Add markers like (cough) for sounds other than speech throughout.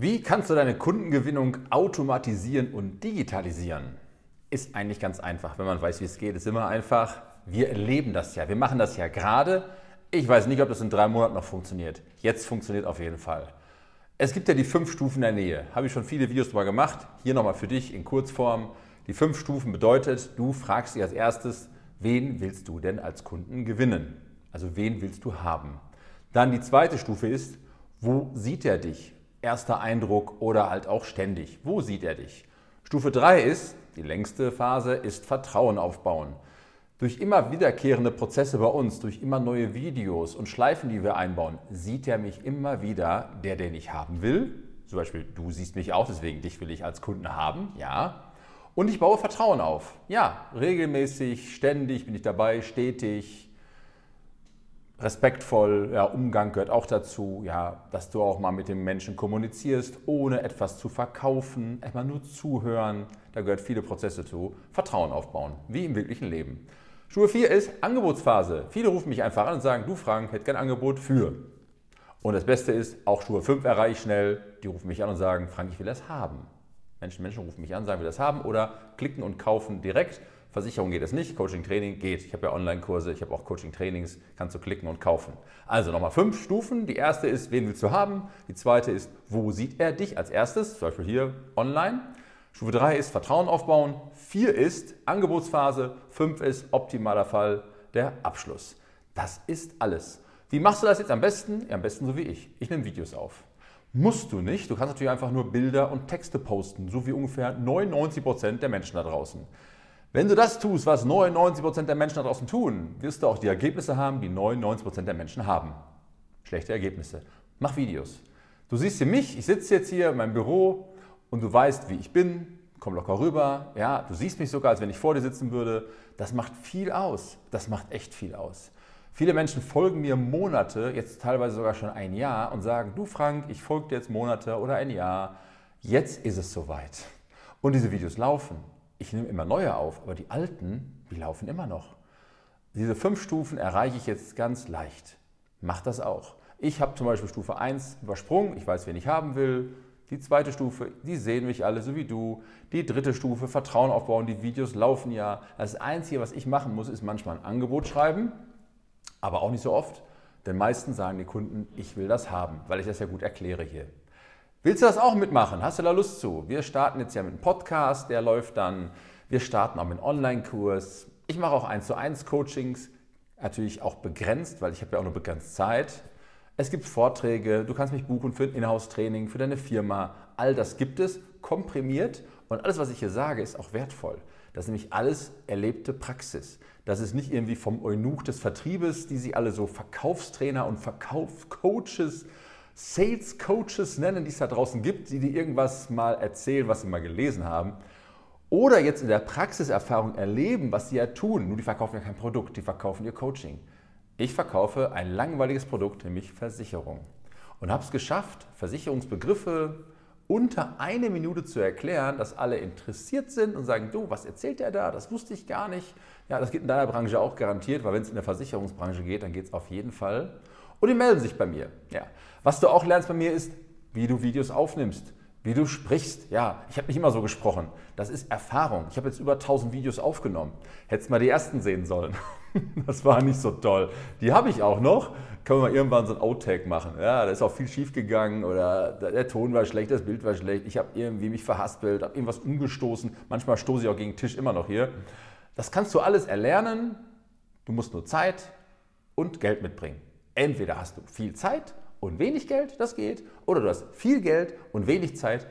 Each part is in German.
Wie kannst du deine Kundengewinnung automatisieren und digitalisieren? Ist eigentlich ganz einfach, wenn man weiß, wie es geht. Ist immer einfach. Wir erleben das ja. Wir machen das ja gerade. Ich weiß nicht, ob das in drei Monaten noch funktioniert. Jetzt funktioniert auf jeden Fall. Es gibt ja die fünf Stufen der Nähe. Habe ich schon viele Videos darüber gemacht. Hier nochmal für dich in Kurzform. Die fünf Stufen bedeutet, du fragst dich als erstes, wen willst du denn als Kunden gewinnen? Also wen willst du haben? Dann die zweite Stufe ist, wo sieht er dich? Erster Eindruck oder halt auch ständig. Wo sieht er dich? Stufe 3 ist, die längste Phase, ist Vertrauen aufbauen. Durch immer wiederkehrende Prozesse bei uns, durch immer neue Videos und Schleifen, die wir einbauen, sieht er mich immer wieder, der, den ich haben will. Zum Beispiel, du siehst mich auch, deswegen dich will ich als Kunden haben, ja. Und ich baue Vertrauen auf. Ja, regelmäßig, ständig bin ich dabei, stetig, respektvoll, ja, Umgang gehört auch dazu, ja, dass du auch mal mit dem Menschen kommunizierst, ohne etwas zu verkaufen, erstmal nur zuhören, da gehört viele Prozesse zu, Vertrauen aufbauen, wie im wirklichen Leben. Stufe 4 ist Angebotsphase. Viele rufen mich einfach an und sagen, du Frank, hätte kein Angebot für. Und das Beste ist, auch Stufe 5 erreiche ich schnell, die rufen mich an und sagen, Frank, ich will das haben. Menschen, Menschen rufen mich an, sagen, wir das haben oder klicken und kaufen direkt Versicherung geht es nicht, Coaching Training geht. Ich habe ja Online-Kurse, ich habe auch Coaching Trainings, kannst du klicken und kaufen. Also nochmal fünf Stufen. Die erste ist, wen willst du haben? Die zweite ist, wo sieht er dich als erstes? Zum Beispiel hier online. Stufe 3 ist Vertrauen aufbauen. 4 ist Angebotsphase. 5 ist optimaler Fall der Abschluss. Das ist alles. Wie machst du das jetzt am besten? Ja, am besten so wie ich. Ich nehme Videos auf. Musst du nicht. Du kannst natürlich einfach nur Bilder und Texte posten, so wie ungefähr 99 Prozent der Menschen da draußen. Wenn du das tust, was 99% der Menschen da draußen tun, wirst du auch die Ergebnisse haben, die 99% der Menschen haben. Schlechte Ergebnisse. Mach Videos. Du siehst hier mich, ich sitze jetzt hier in meinem Büro und du weißt, wie ich bin, komm locker rüber. Ja, du siehst mich sogar, als wenn ich vor dir sitzen würde. Das macht viel aus. Das macht echt viel aus. Viele Menschen folgen mir Monate, jetzt teilweise sogar schon ein Jahr und sagen, du Frank, ich folge dir jetzt Monate oder ein Jahr. Jetzt ist es soweit. Und diese Videos laufen ich nehme immer neue auf, aber die alten, die laufen immer noch. Diese fünf Stufen erreiche ich jetzt ganz leicht. Mach das auch. Ich habe zum Beispiel Stufe 1 übersprungen, ich weiß, wen ich haben will. Die zweite Stufe, die sehen mich alle so wie du. Die dritte Stufe, Vertrauen aufbauen, die Videos laufen ja. Das Einzige, was ich machen muss, ist manchmal ein Angebot schreiben, aber auch nicht so oft. Denn meistens sagen die Kunden, ich will das haben, weil ich das ja gut erkläre hier. Willst du das auch mitmachen? Hast du da Lust zu? Wir starten jetzt ja mit einem Podcast, der läuft dann. Wir starten auch mit einem Online-Kurs. Ich mache auch 1 zu 1 Coachings, natürlich auch begrenzt, weil ich habe ja auch nur begrenzt Zeit. Es gibt Vorträge, du kannst mich buchen für ein Inhouse-Training, für deine Firma. All das gibt es, komprimiert. Und alles, was ich hier sage, ist auch wertvoll. Das ist nämlich alles erlebte Praxis. Das ist nicht irgendwie vom Eunuch des Vertriebes, die sie alle so Verkaufstrainer und Verkaufscoaches Sales Coaches nennen, die es da draußen gibt, die dir irgendwas mal erzählen, was sie mal gelesen haben. Oder jetzt in der Praxiserfahrung erleben, was sie ja tun. Nur die verkaufen ja kein Produkt, die verkaufen ihr Coaching. Ich verkaufe ein langweiliges Produkt, nämlich Versicherung. Und habe es geschafft, Versicherungsbegriffe unter eine Minute zu erklären, dass alle interessiert sind und sagen, du, was erzählt der da? Das wusste ich gar nicht. Ja, das geht in deiner Branche auch garantiert, weil wenn es in der Versicherungsbranche geht, dann geht es auf jeden Fall. Und die melden sich bei mir. Ja. Was du auch lernst bei mir ist, wie du Videos aufnimmst, wie du sprichst. Ja, ich habe nicht immer so gesprochen. Das ist Erfahrung. Ich habe jetzt über 1000 Videos aufgenommen. Hättest mal die ersten sehen sollen. (laughs) Das war nicht so toll. Die habe ich auch noch. Können wir mal irgendwann so ein Outtake machen. Ja, da ist auch viel schief gegangen oder der Ton war schlecht, das Bild war schlecht. Ich habe irgendwie mich verhaspelt, habe irgendwas umgestoßen. Manchmal stoße ich auch gegen den Tisch immer noch hier. Das kannst du alles erlernen. Du musst nur Zeit und Geld mitbringen. Entweder hast du viel Zeit und wenig Geld, das geht, oder du hast viel Geld und wenig Zeit,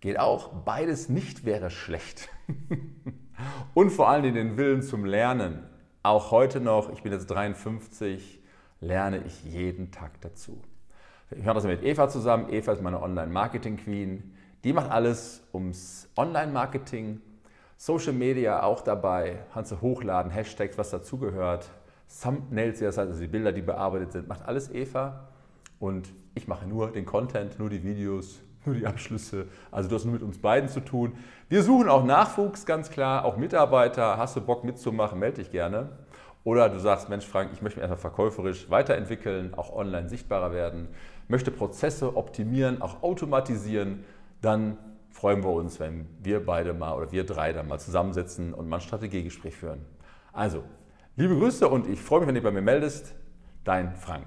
geht auch. Beides nicht wäre schlecht. (laughs) und vor allem den Willen zum Lernen. Auch heute noch, ich bin jetzt 53, lerne ich jeden Tag dazu. Ich mache das mit Eva zusammen. Eva ist meine Online-Marketing-Queen. Die macht alles ums Online-Marketing, Social Media auch dabei, kannst du hochladen, Hashtags, was dazugehört, Thumbnails, das heißt also die Bilder, die bearbeitet sind, macht alles Eva. Und ich mache nur den Content, nur die Videos, nur die Abschlüsse. Also du hast nur mit uns beiden zu tun. Wir suchen auch Nachwuchs, ganz klar, auch Mitarbeiter. Hast du Bock mitzumachen, melde dich gerne. Oder du sagst, Mensch Frank, ich möchte mich einfach verkäuferisch weiterentwickeln, auch online sichtbarer werden. möchte Prozesse optimieren, auch automatisieren, dann freuen wir uns, wenn wir beide mal oder wir drei dann mal zusammensitzen und mal ein Strategiegespräch führen. Also, liebe Grüße und ich freue mich, wenn du bei mir meldest. Dein Frank.